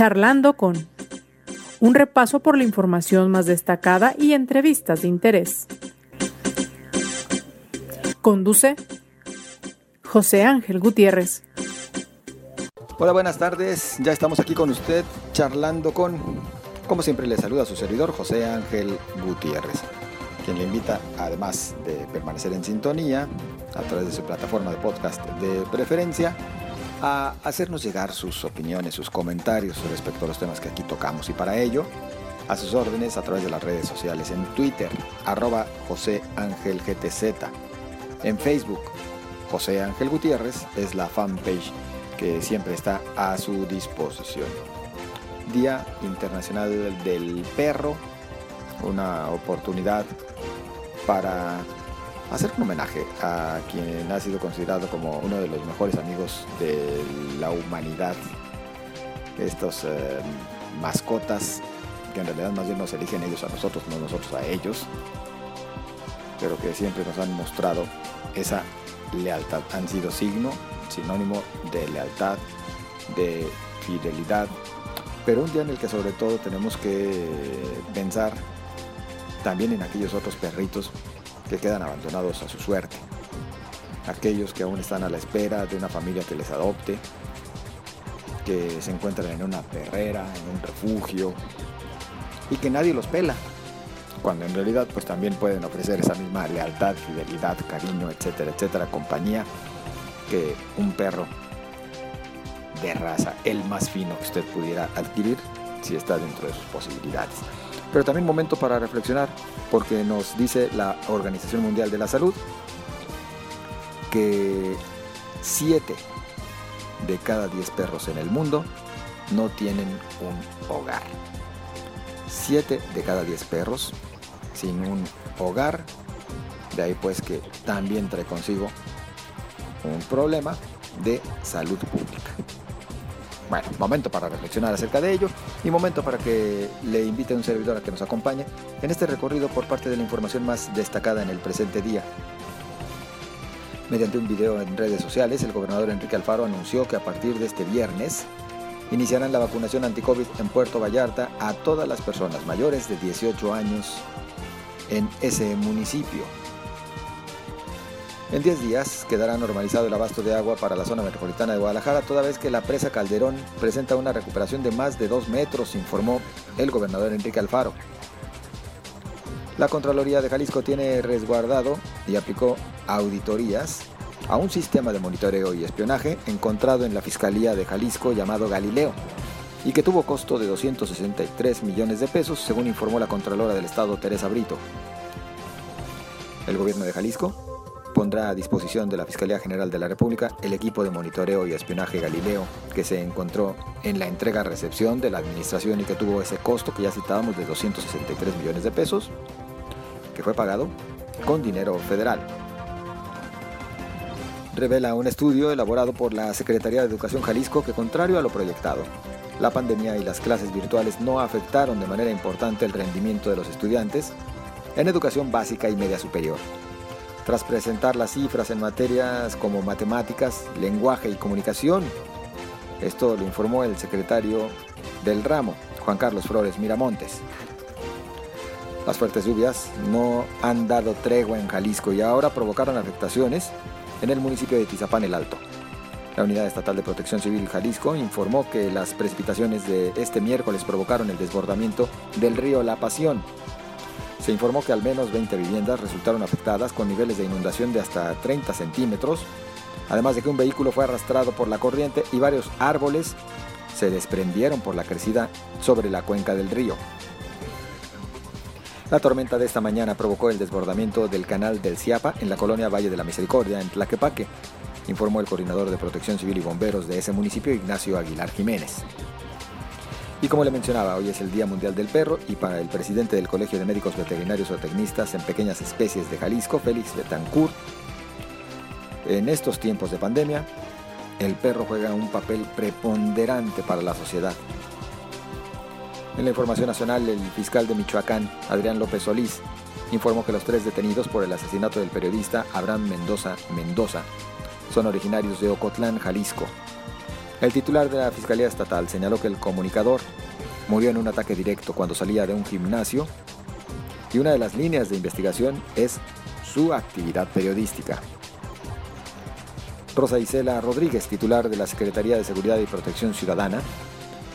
Charlando con un repaso por la información más destacada y entrevistas de interés. Conduce José Ángel Gutiérrez. Hola, buenas tardes. Ya estamos aquí con usted charlando con, como siempre le saluda su servidor José Ángel Gutiérrez, quien le invita, además de permanecer en sintonía a través de su plataforma de podcast de preferencia, a hacernos llegar sus opiniones, sus comentarios respecto a los temas que aquí tocamos. Y para ello, a sus órdenes a través de las redes sociales, en Twitter, arroba José Ángel GTZ, en Facebook, José Ángel Gutiérrez es la fanpage que siempre está a su disposición. Día Internacional del Perro, una oportunidad para hacer un homenaje a quien ha sido considerado como uno de los mejores amigos de la humanidad. Estos eh, mascotas que en realidad más bien nos eligen ellos a nosotros, no nosotros a ellos, pero que siempre nos han mostrado esa lealtad. Han sido signo, sinónimo de lealtad, de fidelidad, pero un día en el que sobre todo tenemos que pensar también en aquellos otros perritos que quedan abandonados a su suerte. Aquellos que aún están a la espera de una familia que les adopte, que se encuentran en una perrera, en un refugio, y que nadie los pela, cuando en realidad pues también pueden ofrecer esa misma lealtad, fidelidad, cariño, etcétera, etcétera, compañía que un perro de raza, el más fino que usted pudiera adquirir si está dentro de sus posibilidades pero también momento para reflexionar, porque nos dice la Organización Mundial de la Salud que 7 de cada 10 perros en el mundo no tienen un hogar. 7 de cada 10 perros sin un hogar, de ahí pues que también trae consigo un problema de salud pública. Bueno, momento para reflexionar acerca de ello y momento para que le invite a un servidor a que nos acompañe en este recorrido por parte de la información más destacada en el presente día. Mediante un video en redes sociales, el gobernador Enrique Alfaro anunció que a partir de este viernes iniciarán la vacunación anti-COVID en Puerto Vallarta a todas las personas mayores de 18 años en ese municipio. En 10 días quedará normalizado el abasto de agua para la zona metropolitana de Guadalajara, toda vez que la presa Calderón presenta una recuperación de más de 2 metros, informó el gobernador Enrique Alfaro. La Contraloría de Jalisco tiene resguardado y aplicó auditorías a un sistema de monitoreo y espionaje encontrado en la Fiscalía de Jalisco llamado Galileo y que tuvo costo de 263 millones de pesos, según informó la Contralora del Estado Teresa Brito. El gobierno de Jalisco pondrá a disposición de la Fiscalía General de la República el equipo de monitoreo y espionaje Galileo que se encontró en la entrega-recepción de la administración y que tuvo ese costo que ya citábamos de 263 millones de pesos, que fue pagado con dinero federal. Revela un estudio elaborado por la Secretaría de Educación Jalisco que contrario a lo proyectado, la pandemia y las clases virtuales no afectaron de manera importante el rendimiento de los estudiantes en educación básica y media superior tras presentar las cifras en materias como matemáticas, lenguaje y comunicación. Esto lo informó el secretario del ramo, Juan Carlos Flores Miramontes. Las fuertes lluvias no han dado tregua en Jalisco y ahora provocaron afectaciones en el municipio de Tizapán el Alto. La Unidad Estatal de Protección Civil Jalisco informó que las precipitaciones de este miércoles provocaron el desbordamiento del río La Pasión, se informó que al menos 20 viviendas resultaron afectadas con niveles de inundación de hasta 30 centímetros, además de que un vehículo fue arrastrado por la corriente y varios árboles se desprendieron por la crecida sobre la cuenca del río. La tormenta de esta mañana provocó el desbordamiento del canal del Ciapa en la colonia Valle de la Misericordia, en Tlaquepaque, informó el coordinador de Protección Civil y Bomberos de ese municipio, Ignacio Aguilar Jiménez. Y como le mencionaba, hoy es el Día Mundial del Perro y para el presidente del Colegio de Médicos Veterinarios o Tecnistas en Pequeñas Especies de Jalisco, Félix Betancourt, en estos tiempos de pandemia, el perro juega un papel preponderante para la sociedad. En la información nacional, el fiscal de Michoacán, Adrián López Solís, informó que los tres detenidos por el asesinato del periodista Abraham Mendoza Mendoza son originarios de Ocotlán, Jalisco. El titular de la Fiscalía Estatal señaló que el comunicador murió en un ataque directo cuando salía de un gimnasio y una de las líneas de investigación es su actividad periodística. Rosa Isela Rodríguez, titular de la Secretaría de Seguridad y Protección Ciudadana,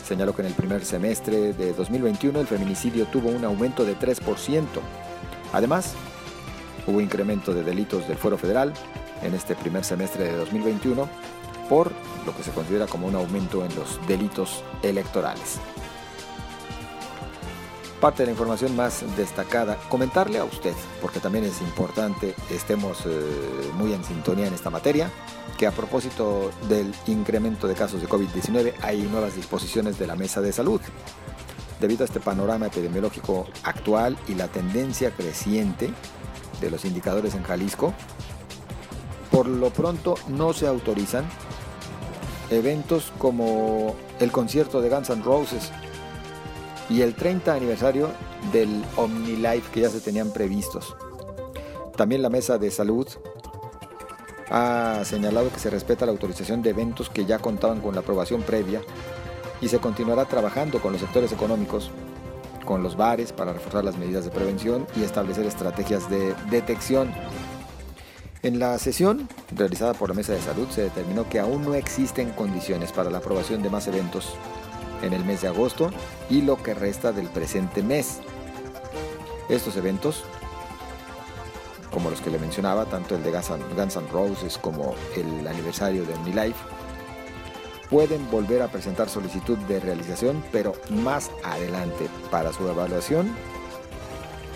señaló que en el primer semestre de 2021 el feminicidio tuvo un aumento de 3%. Además, hubo incremento de delitos del fuero federal en este primer semestre de 2021 por lo que se considera como un aumento en los delitos electorales parte de la información más destacada, comentarle a usted, porque también es importante estemos eh, muy en sintonía en esta materia, que a propósito del incremento de casos de COVID-19 hay nuevas disposiciones de la Mesa de Salud. Debido a este panorama epidemiológico actual y la tendencia creciente de los indicadores en Jalisco, por lo pronto no se autorizan eventos como el concierto de Guns N' Roses y el 30 aniversario del OmniLife que ya se tenían previstos. También la Mesa de Salud ha señalado que se respeta la autorización de eventos que ya contaban con la aprobación previa y se continuará trabajando con los sectores económicos, con los bares para reforzar las medidas de prevención y establecer estrategias de detección. En la sesión realizada por la Mesa de Salud se determinó que aún no existen condiciones para la aprobación de más eventos en el mes de agosto y lo que resta del presente mes. Estos eventos, como los que le mencionaba, tanto el de Guns N' Roses como el aniversario de OmniLife, pueden volver a presentar solicitud de realización, pero más adelante para su evaluación,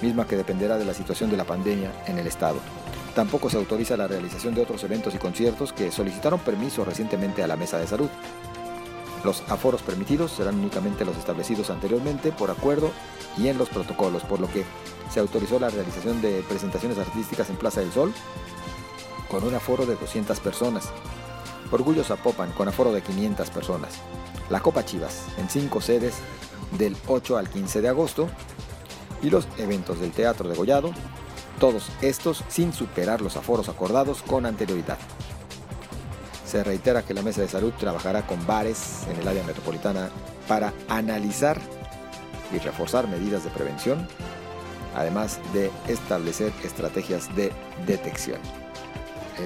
misma que dependerá de la situación de la pandemia en el estado. Tampoco se autoriza la realización de otros eventos y conciertos que solicitaron permiso recientemente a la Mesa de Salud. Los aforos permitidos serán únicamente los establecidos anteriormente por acuerdo y en los protocolos, por lo que se autorizó la realización de presentaciones artísticas en Plaza del Sol con un aforo de 200 personas. Orgullo Zapopan con aforo de 500 personas. La Copa Chivas en cinco sedes del 8 al 15 de agosto y los eventos del Teatro de Gollado, todos estos sin superar los aforos acordados con anterioridad. Se reitera que la Mesa de Salud trabajará con bares en el área metropolitana para analizar y reforzar medidas de prevención, además de establecer estrategias de detección.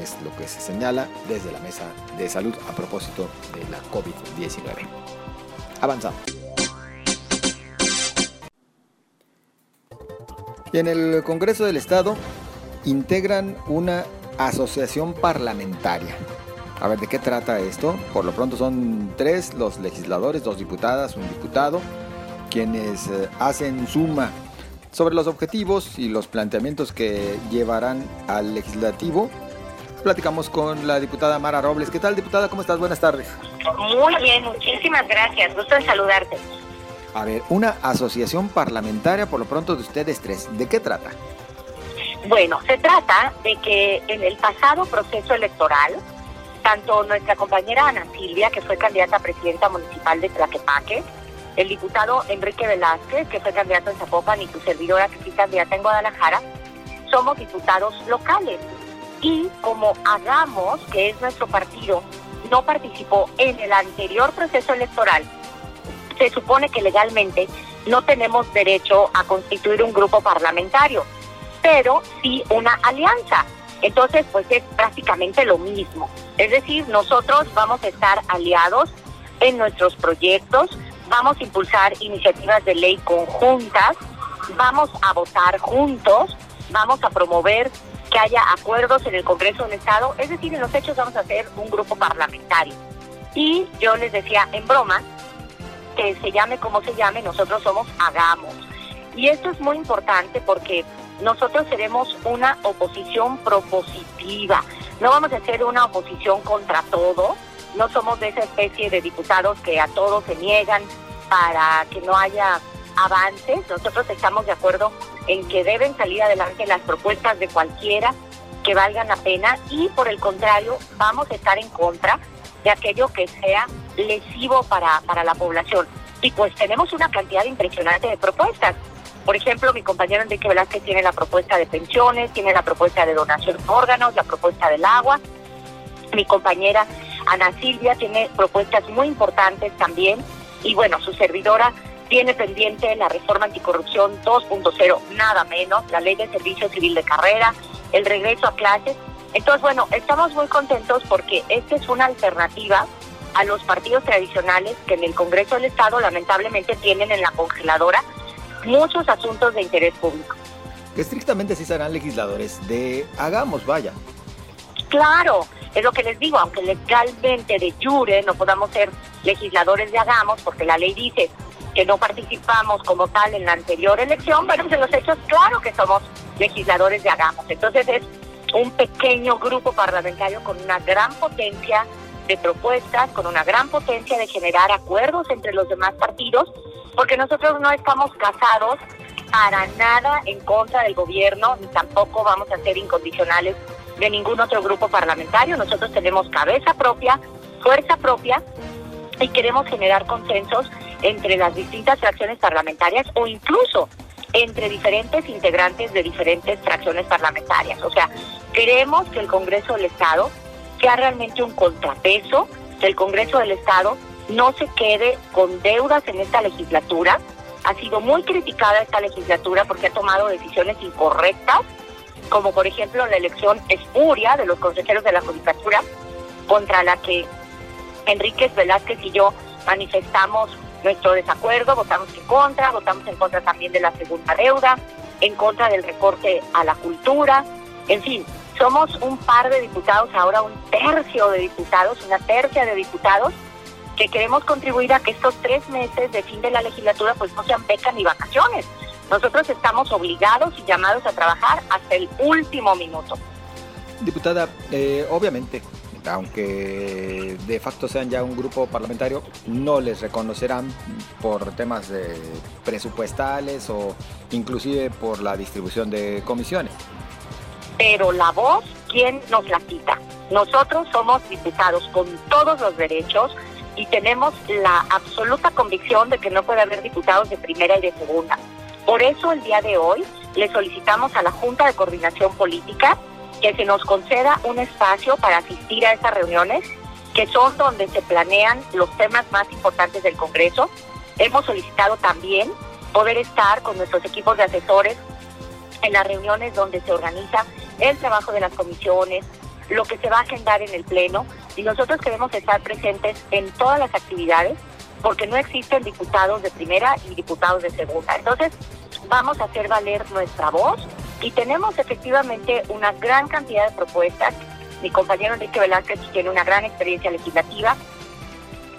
Es lo que se señala desde la Mesa de Salud a propósito de la COVID-19. Avanzamos. Y en el Congreso del Estado integran una asociación parlamentaria a ver, ¿de qué trata esto? Por lo pronto son tres los legisladores, dos diputadas, un diputado, quienes eh, hacen suma sobre los objetivos y los planteamientos que llevarán al legislativo. Platicamos con la diputada Mara Robles. ¿Qué tal, diputada? ¿Cómo estás? Buenas tardes. Muy bien, muchísimas gracias. Gusto en saludarte. A ver, una asociación parlamentaria, por lo pronto de ustedes tres. ¿De qué trata? Bueno, se trata de que en el pasado proceso electoral tanto nuestra compañera Ana Silvia, que fue candidata a presidenta municipal de Tlaquepaque, el diputado Enrique Velázquez, que fue candidato en Zapopan, y tu servidora, que fue candidata en Guadalajara, somos diputados locales. Y como Hagamos, que es nuestro partido, no participó en el anterior proceso electoral, se supone que legalmente no tenemos derecho a constituir un grupo parlamentario, pero sí una alianza. Entonces, pues es prácticamente lo mismo. Es decir, nosotros vamos a estar aliados en nuestros proyectos, vamos a impulsar iniciativas de ley conjuntas, vamos a votar juntos, vamos a promover que haya acuerdos en el Congreso del Estado, es decir, en los hechos vamos a hacer un grupo parlamentario. Y yo les decía en broma que se llame como se llame, nosotros somos Hagamos. Y esto es muy importante porque nosotros seremos una oposición propositiva. No vamos a ser una oposición contra todo. No somos de esa especie de diputados que a todos se niegan para que no haya avances. Nosotros estamos de acuerdo en que deben salir adelante las propuestas de cualquiera que valgan la pena y por el contrario vamos a estar en contra de aquello que sea lesivo para, para la población. Y pues tenemos una cantidad impresionante de propuestas. Por ejemplo, mi compañero Enrique Velázquez tiene la propuesta de pensiones, tiene la propuesta de donación de órganos, la propuesta del agua. Mi compañera Ana Silvia tiene propuestas muy importantes también y bueno, su servidora tiene pendiente la reforma anticorrupción 2.0, nada menos, la ley de servicio civil de carrera, el regreso a clases. Entonces, bueno, estamos muy contentos porque esta es una alternativa a los partidos tradicionales que en el Congreso del Estado lamentablemente tienen en la congeladora muchos asuntos de interés público. Estrictamente sí serán legisladores de hagamos, vaya. Claro, es lo que les digo, aunque legalmente de jure no podamos ser legisladores de hagamos, porque la ley dice que no participamos como tal en la anterior elección, pero pues en los hechos claro que somos legisladores de hagamos. Entonces es un pequeño grupo parlamentario con una gran potencia de propuestas, con una gran potencia de generar acuerdos entre los demás partidos, porque nosotros no estamos casados para nada en contra del gobierno, ni tampoco vamos a ser incondicionales de ningún otro grupo parlamentario. Nosotros tenemos cabeza propia, fuerza propia y queremos generar consensos entre las distintas fracciones parlamentarias o incluso entre diferentes integrantes de diferentes fracciones parlamentarias. O sea, queremos que el Congreso del Estado sea realmente un contrapeso, que el Congreso del Estado no se quede con deudas en esta legislatura, ha sido muy criticada esta legislatura porque ha tomado decisiones incorrectas, como por ejemplo la elección espuria de los consejeros de la Judicatura, contra la que Enríquez Velázquez y yo manifestamos nuestro desacuerdo, votamos en contra, votamos en contra también de la segunda deuda, en contra del recorte a la cultura, en fin, somos un par de diputados, ahora un tercio de diputados, una tercia de diputados, que queremos contribuir a que estos tres meses de fin de la legislatura pues no sean becas ni vacaciones. Nosotros estamos obligados y llamados a trabajar hasta el último minuto. Diputada, eh, obviamente, aunque de facto sean ya un grupo parlamentario, no les reconocerán por temas de presupuestales o inclusive por la distribución de comisiones. Pero la voz, ¿quién nos la quita? Nosotros somos diputados con todos los derechos, y tenemos la absoluta convicción de que no puede haber diputados de primera y de segunda. Por eso el día de hoy le solicitamos a la Junta de Coordinación Política que se nos conceda un espacio para asistir a esas reuniones, que son donde se planean los temas más importantes del Congreso. Hemos solicitado también poder estar con nuestros equipos de asesores en las reuniones donde se organiza el trabajo de las comisiones, lo que se va a agendar en el Pleno y nosotros queremos estar presentes en todas las actividades porque no existen diputados de primera y diputados de segunda. Entonces, vamos a hacer valer nuestra voz y tenemos efectivamente una gran cantidad de propuestas. Mi compañero Enrique Velázquez tiene una gran experiencia legislativa.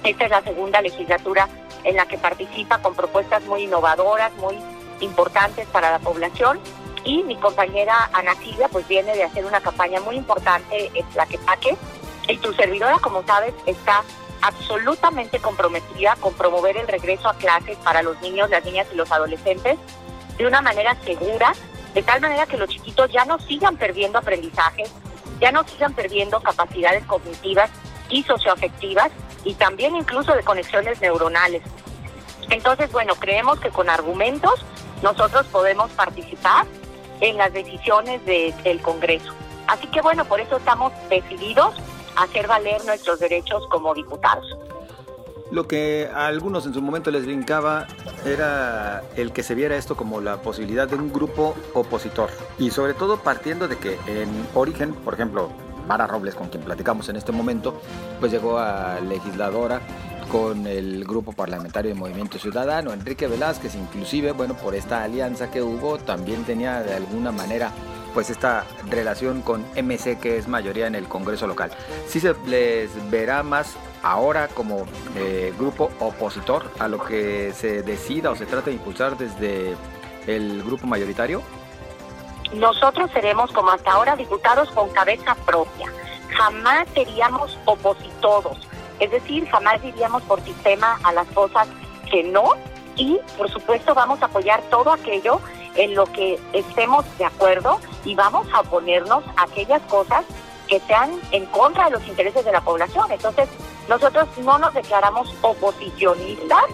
Esta es la segunda legislatura en la que participa con propuestas muy innovadoras, muy importantes para la población y mi compañera Ana Silvia pues viene de hacer una campaña muy importante en Tlaquepaque y tu servidora, como sabes, está absolutamente comprometida con promover el regreso a clases para los niños, las niñas y los adolescentes de una manera segura, de tal manera que los chiquitos ya no sigan perdiendo aprendizajes, ya no sigan perdiendo capacidades cognitivas y socioafectivas y también incluso de conexiones neuronales. Entonces, bueno, creemos que con argumentos nosotros podemos participar en las decisiones del Congreso. Así que bueno, por eso estamos decididos a hacer valer nuestros derechos como diputados. Lo que a algunos en su momento les brincaba era el que se viera esto como la posibilidad de un grupo opositor. Y sobre todo partiendo de que en origen, por ejemplo, Mara Robles, con quien platicamos en este momento, pues llegó a legisladora con el grupo parlamentario de Movimiento Ciudadano, Enrique Velázquez, inclusive, bueno, por esta alianza que hubo, también tenía de alguna manera pues esta relación con MC que es mayoría en el Congreso local. ¿Sí se les verá más ahora como eh, grupo opositor a lo que se decida o se trata de impulsar desde el grupo mayoritario? Nosotros seremos como hasta ahora diputados con cabeza propia. Jamás seríamos opositores es decir, jamás diríamos por sistema a las cosas que no y por supuesto vamos a apoyar todo aquello en lo que estemos de acuerdo y vamos a oponernos a aquellas cosas que sean en contra de los intereses de la población. Entonces, nosotros no nos declaramos oposicionistas,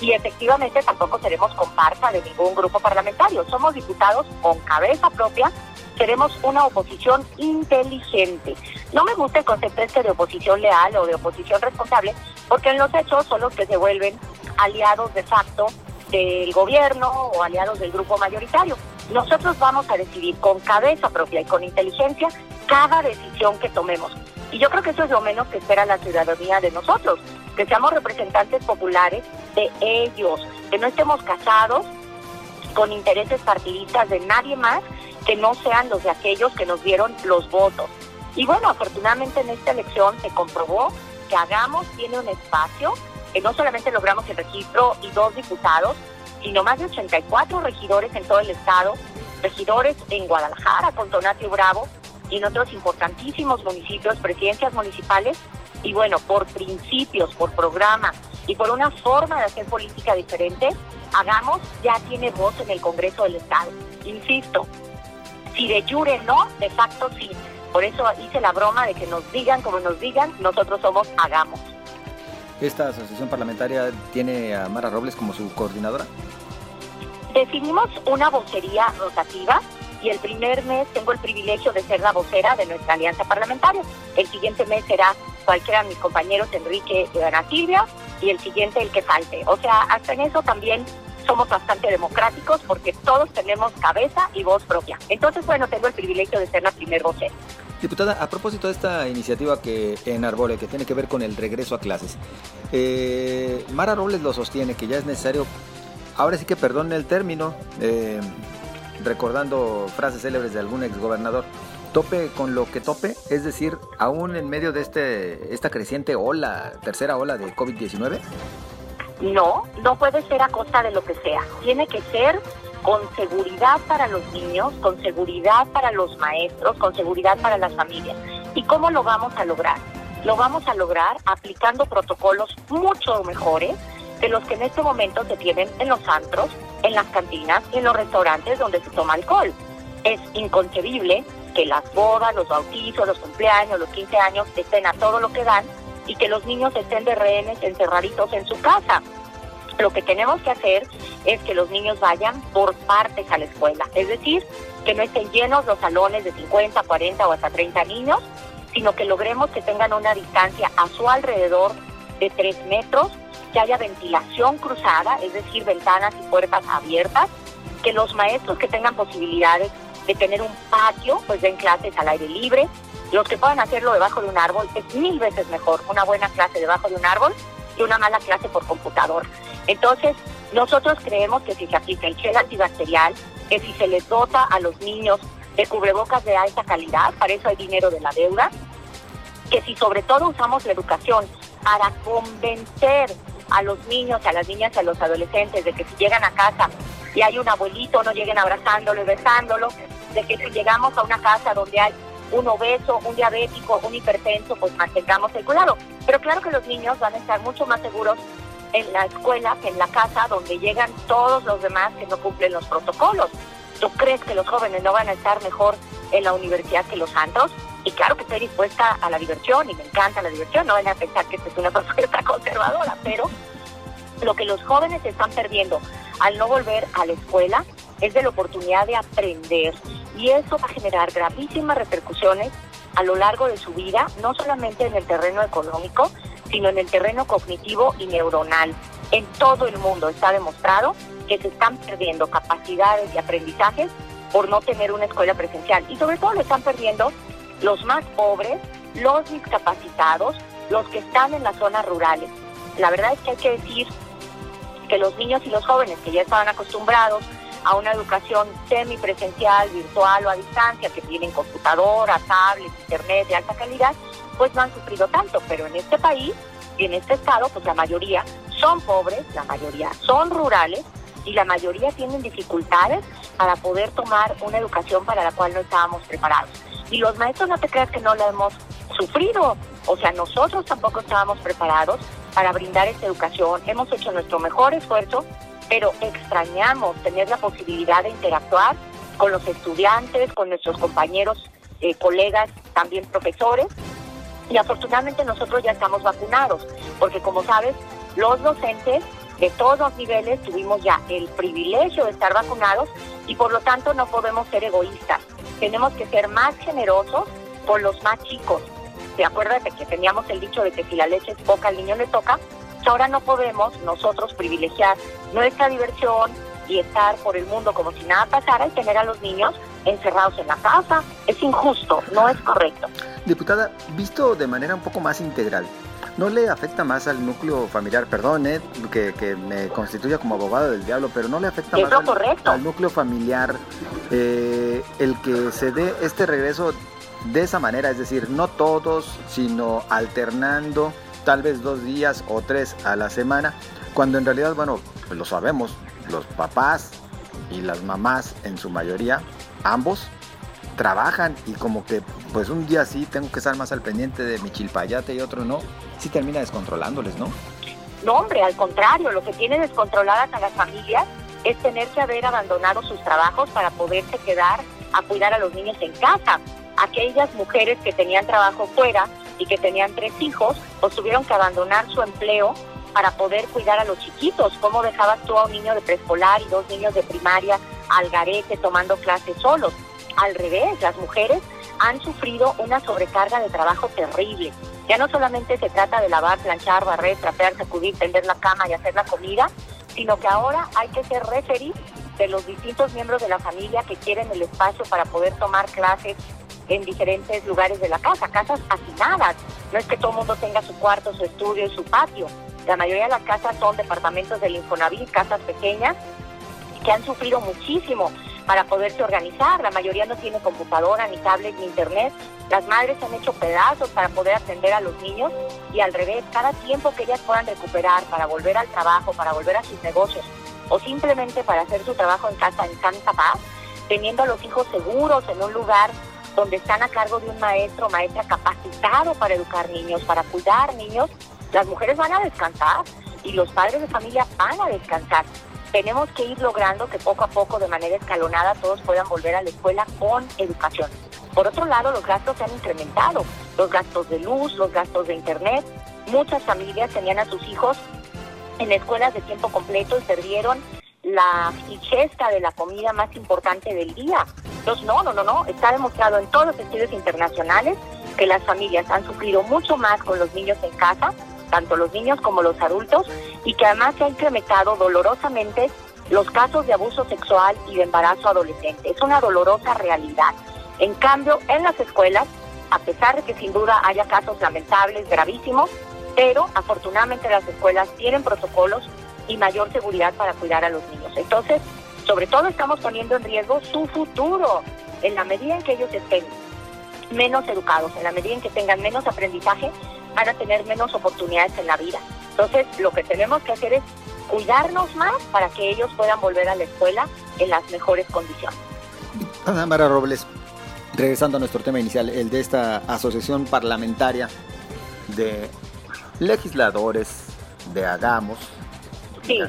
y efectivamente tampoco seremos comparsa de ningún grupo parlamentario. Somos diputados con cabeza propia, seremos una oposición inteligente. No me gusta el concepto este de oposición leal o de oposición responsable, porque en los hechos son los que se vuelven aliados de facto del gobierno o aliados del grupo mayoritario. Nosotros vamos a decidir con cabeza propia y con inteligencia cada decisión que tomemos. Y yo creo que eso es lo menos que espera la ciudadanía de nosotros, que seamos representantes populares de ellos, que no estemos casados con intereses partidistas de nadie más que no sean los de aquellos que nos dieron los votos. Y bueno, afortunadamente en esta elección se comprobó que Hagamos tiene un espacio, que no solamente logramos el registro y dos diputados, sino más de 84 regidores en todo el estado, regidores en Guadalajara con Donatio Bravo en otros importantísimos municipios, presidencias municipales, y bueno, por principios, por programa y por una forma de hacer política diferente, Hagamos ya tiene voz en el Congreso del Estado. Insisto, si de jure no, de facto sí. Por eso hice la broma de que nos digan como nos digan, nosotros somos Hagamos. ¿Esta asociación parlamentaria tiene a Mara Robles como su coordinadora? Definimos una vocería rotativa y el primer mes tengo el privilegio de ser la vocera de nuestra alianza parlamentaria. El siguiente mes será cualquiera de mis compañeros, Enrique y Ana Silvia, y el siguiente el que falte. O sea, hasta en eso también somos bastante democráticos porque todos tenemos cabeza y voz propia. Entonces, bueno, tengo el privilegio de ser la primer vocera. Diputada, a propósito de esta iniciativa que en Arbole, que tiene que ver con el regreso a clases, eh, Mara Robles lo sostiene que ya es necesario, ahora sí que perdone el término, eh, recordando frases célebres de algún exgobernador, tope con lo que tope, es decir, aún en medio de este esta creciente ola, tercera ola de COVID-19? No, no puede ser a costa de lo que sea. Tiene que ser con seguridad para los niños, con seguridad para los maestros, con seguridad para las familias. ¿Y cómo lo vamos a lograr? Lo vamos a lograr aplicando protocolos mucho mejores de los que en este momento se tienen en los antros, en las cantinas y en los restaurantes donde se toma alcohol. Es inconcebible que las bodas, los bautizos, los cumpleaños, los 15 años estén a todo lo que dan y que los niños estén de rehenes encerraditos en su casa. Lo que tenemos que hacer es que los niños vayan por partes a la escuela, es decir, que no estén llenos los salones de 50, 40 o hasta 30 niños, sino que logremos que tengan una distancia a su alrededor de 3 metros que haya ventilación cruzada, es decir, ventanas y puertas abiertas, que los maestros que tengan posibilidades de tener un patio, pues den clases al aire libre. Los que puedan hacerlo debajo de un árbol es mil veces mejor una buena clase debajo de un árbol que una mala clase por computador. Entonces, nosotros creemos que si se aplica el gel antibacterial, que si se les dota a los niños de cubrebocas de alta calidad, para eso hay dinero de la deuda, que si sobre todo usamos la educación para convencer a los niños, a las niñas, a los adolescentes de que si llegan a casa y hay un abuelito, no lleguen abrazándolo y besándolo, de que si llegamos a una casa donde hay un obeso, un diabético, un hipertenso, pues mantengamos el cuidado. Pero claro que los niños van a estar mucho más seguros en la escuela que en la casa donde llegan todos los demás que no cumplen los protocolos. ¿Tú crees que los jóvenes no van a estar mejor en la universidad que los santos? Y claro que estoy dispuesta a la diversión y me encanta la diversión, no van a pensar que esta es una propuesta conservadora, pero lo que los jóvenes están perdiendo al no volver a la escuela es de la oportunidad de aprender y eso va a generar gravísimas repercusiones a lo largo de su vida, no solamente en el terreno económico, sino en el terreno cognitivo y neuronal. En todo el mundo está demostrado que se están perdiendo capacidades y aprendizajes por no tener una escuela presencial y sobre todo lo están perdiendo los más pobres, los discapacitados, los que están en las zonas rurales. La verdad es que hay que decir que los niños y los jóvenes que ya estaban acostumbrados a una educación semipresencial, virtual o a distancia, que tienen computadoras, tablets, internet de alta calidad, pues no han sufrido tanto. Pero en este país y en este estado, pues la mayoría son pobres, la mayoría son rurales y la mayoría tienen dificultades para poder tomar una educación para la cual no estábamos preparados. Y los maestros no te creas que no la hemos sufrido, o sea, nosotros tampoco estábamos preparados para brindar esta educación. Hemos hecho nuestro mejor esfuerzo, pero extrañamos tener la posibilidad de interactuar con los estudiantes, con nuestros compañeros, eh, colegas, también profesores. Y afortunadamente nosotros ya estamos vacunados, porque como sabes, los docentes de todos los niveles tuvimos ya el privilegio de estar vacunados y por lo tanto no podemos ser egoístas. Tenemos que ser más generosos con los más chicos. ¿Te de que teníamos el dicho de que si la leche es poca al niño le toca? Ahora no podemos nosotros privilegiar nuestra diversión y estar por el mundo como si nada pasara y tener a los niños encerrados en la casa. Es injusto, no es correcto. Diputada, visto de manera un poco más integral, ¿no le afecta más al núcleo familiar? Perdón, eh, que, me constituya como abogado del diablo, pero ¿no le afecta más al, núcleo familiar eh, el que se dé este regreso de esa manera? Es decir, no todos, sino alternando tal vez dos días o tres a la semana, cuando en realidad, bueno, pues lo sabemos, los papás y las mamás en su mayoría, ambos, trabajan y como que pues un día sí tengo que estar más al pendiente de mi chilpayate y otro no, sí termina descontrolándoles, ¿no? No, hombre, al contrario, lo que tiene descontroladas a las familias es tener que haber abandonado sus trabajos para poderse quedar a cuidar a los niños en casa. Aquellas mujeres que tenían trabajo fuera y que tenían tres hijos, pues tuvieron que abandonar su empleo para poder cuidar a los chiquitos. ¿Cómo dejabas tú a un niño de preescolar y dos niños de primaria al garete tomando clases solos? Al revés, las mujeres han sufrido una sobrecarga de trabajo terrible. Ya no solamente se trata de lavar, planchar, barrer, trapear, sacudir, tender la cama y hacer la comida, sino que ahora hay que ser referir de los distintos miembros de la familia que quieren el espacio para poder tomar clases en diferentes lugares de la casa, casas hacinadas. No es que todo el mundo tenga su cuarto, su estudio y su patio. La mayoría de las casas son departamentos del Infonavit, casas pequeñas, que han sufrido muchísimo para poderse organizar. La mayoría no tiene computadora, ni tablet, ni internet. Las madres han hecho pedazos para poder atender a los niños y al revés, cada tiempo que ellas puedan recuperar para volver al trabajo, para volver a sus negocios o simplemente para hacer su trabajo en casa en santa paz, teniendo a los hijos seguros en un lugar donde están a cargo de un maestro o maestra capacitado para educar niños, para cuidar niños, las mujeres van a descansar y los padres de familia van a descansar. Tenemos que ir logrando que poco a poco, de manera escalonada, todos puedan volver a la escuela con educación. Por otro lado, los gastos se han incrementado, los gastos de luz, los gastos de internet. Muchas familias tenían a sus hijos en escuelas de tiempo completo y perdieron la fichesta de la comida más importante del día. Entonces, no, no, no, no. Está demostrado en todos los estudios internacionales que las familias han sufrido mucho más con los niños en casa, tanto los niños como los adultos, y que además se ha incrementado dolorosamente los casos de abuso sexual y de embarazo adolescente. Es una dolorosa realidad. En cambio, en las escuelas, a pesar de que sin duda haya casos lamentables, gravísimos, pero afortunadamente las escuelas tienen protocolos y mayor seguridad para cuidar a los niños. Entonces, sobre todo estamos poniendo en riesgo su futuro. En la medida en que ellos estén menos educados, en la medida en que tengan menos aprendizaje, van a tener menos oportunidades en la vida. Entonces, lo que tenemos que hacer es cuidarnos más para que ellos puedan volver a la escuela en las mejores condiciones. Ana Mara Robles, regresando a nuestro tema inicial, el de esta asociación parlamentaria de legisladores de Hagamos,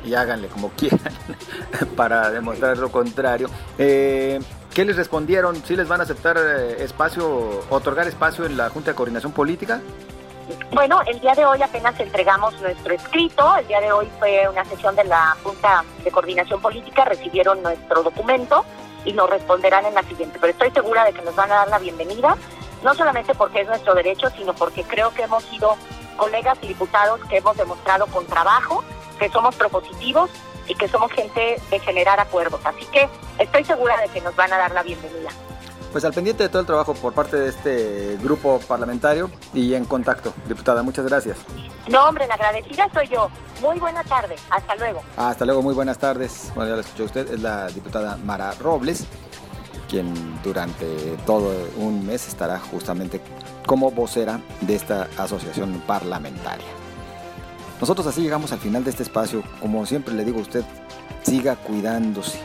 y háganle como quieran para demostrar lo contrario. Eh, ¿Qué les respondieron? ¿Sí les van a aceptar eh, espacio, otorgar espacio en la Junta de Coordinación Política? Bueno, el día de hoy apenas entregamos nuestro escrito. El día de hoy fue una sesión de la Junta de Coordinación Política. Recibieron nuestro documento y nos responderán en la siguiente. Pero estoy segura de que nos van a dar la bienvenida, no solamente porque es nuestro derecho, sino porque creo que hemos sido colegas y diputados que hemos demostrado con trabajo que somos propositivos y que somos gente de generar acuerdos. Así que estoy segura de que nos van a dar la bienvenida. Pues al pendiente de todo el trabajo por parte de este grupo parlamentario y en contacto. Diputada, muchas gracias. No, hombre, la agradecida soy yo. Muy buena tarde. Hasta luego. Hasta luego, muy buenas tardes. Bueno, ya lo escuchó usted, es la diputada Mara Robles, quien durante todo un mes estará justamente como vocera de esta asociación parlamentaria. Nosotros así llegamos al final de este espacio. Como siempre le digo a usted, siga cuidándose,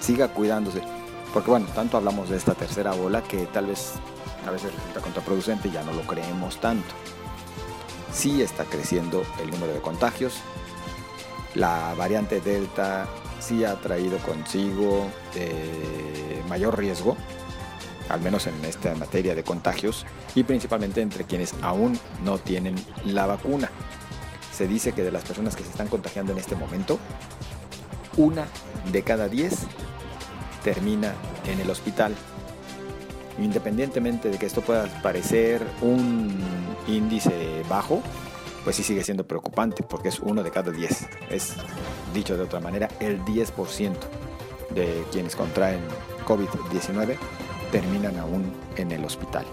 siga cuidándose. Porque bueno, tanto hablamos de esta tercera ola que tal vez a veces resulta contraproducente ya no lo creemos tanto. Sí está creciendo el número de contagios. La variante Delta sí ha traído consigo eh, mayor riesgo, al menos en esta materia de contagios, y principalmente entre quienes aún no tienen la vacuna se dice que de las personas que se están contagiando en este momento, una de cada diez termina en el hospital. Independientemente de que esto pueda parecer un índice bajo, pues sí sigue siendo preocupante porque es uno de cada diez. Es, dicho de otra manera, el 10% de quienes contraen COVID-19 terminan aún en el hospital.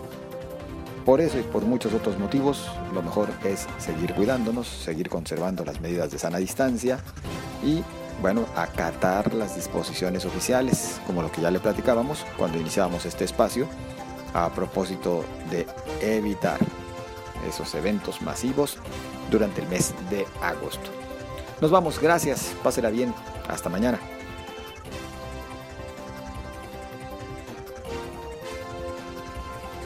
Por eso y por muchos otros motivos, lo mejor es seguir cuidándonos, seguir conservando las medidas de sana distancia y, bueno, acatar las disposiciones oficiales, como lo que ya le platicábamos cuando iniciábamos este espacio, a propósito de evitar esos eventos masivos durante el mes de agosto. Nos vamos, gracias, pásela bien, hasta mañana.